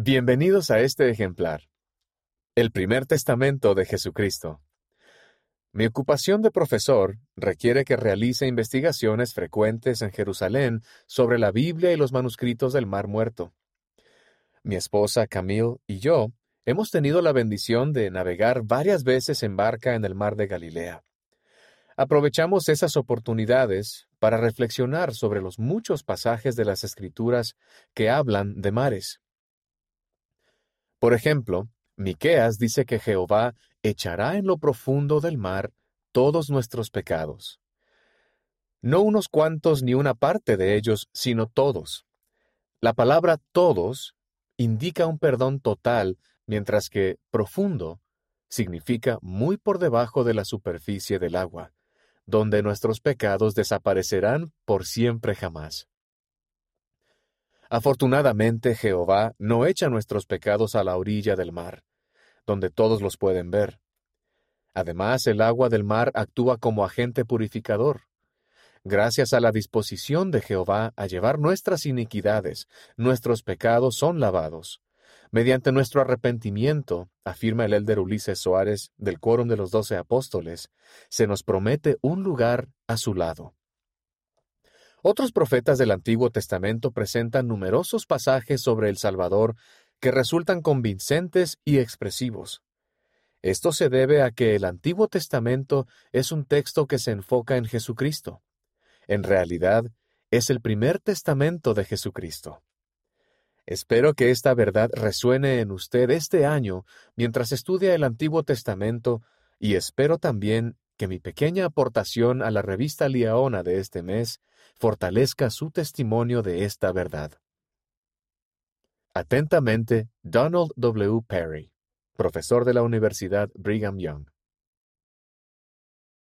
Bienvenidos a este ejemplar. El primer testamento de Jesucristo. Mi ocupación de profesor requiere que realice investigaciones frecuentes en Jerusalén sobre la Biblia y los manuscritos del Mar Muerto. Mi esposa Camille y yo hemos tenido la bendición de navegar varias veces en barca en el Mar de Galilea. Aprovechamos esas oportunidades para reflexionar sobre los muchos pasajes de las Escrituras que hablan de mares. Por ejemplo, Miqueas dice que Jehová echará en lo profundo del mar todos nuestros pecados. No unos cuantos ni una parte de ellos, sino todos. La palabra todos indica un perdón total, mientras que profundo significa muy por debajo de la superficie del agua, donde nuestros pecados desaparecerán por siempre jamás. Afortunadamente Jehová no echa nuestros pecados a la orilla del mar, donde todos los pueden ver. Además, el agua del mar actúa como agente purificador. Gracias a la disposición de Jehová a llevar nuestras iniquidades, nuestros pecados son lavados. Mediante nuestro arrepentimiento, afirma el elder Ulises Soares del Quórum de los Doce Apóstoles, se nos promete un lugar a su lado. Otros profetas del Antiguo Testamento presentan numerosos pasajes sobre el Salvador que resultan convincentes y expresivos. Esto se debe a que el Antiguo Testamento es un texto que se enfoca en Jesucristo. En realidad, es el primer testamento de Jesucristo. Espero que esta verdad resuene en usted este año mientras estudia el Antiguo Testamento y espero también que mi pequeña aportación a la revista Liaona de este mes fortalezca su testimonio de esta verdad. Atentamente, Donald W. Perry, profesor de la Universidad Brigham Young.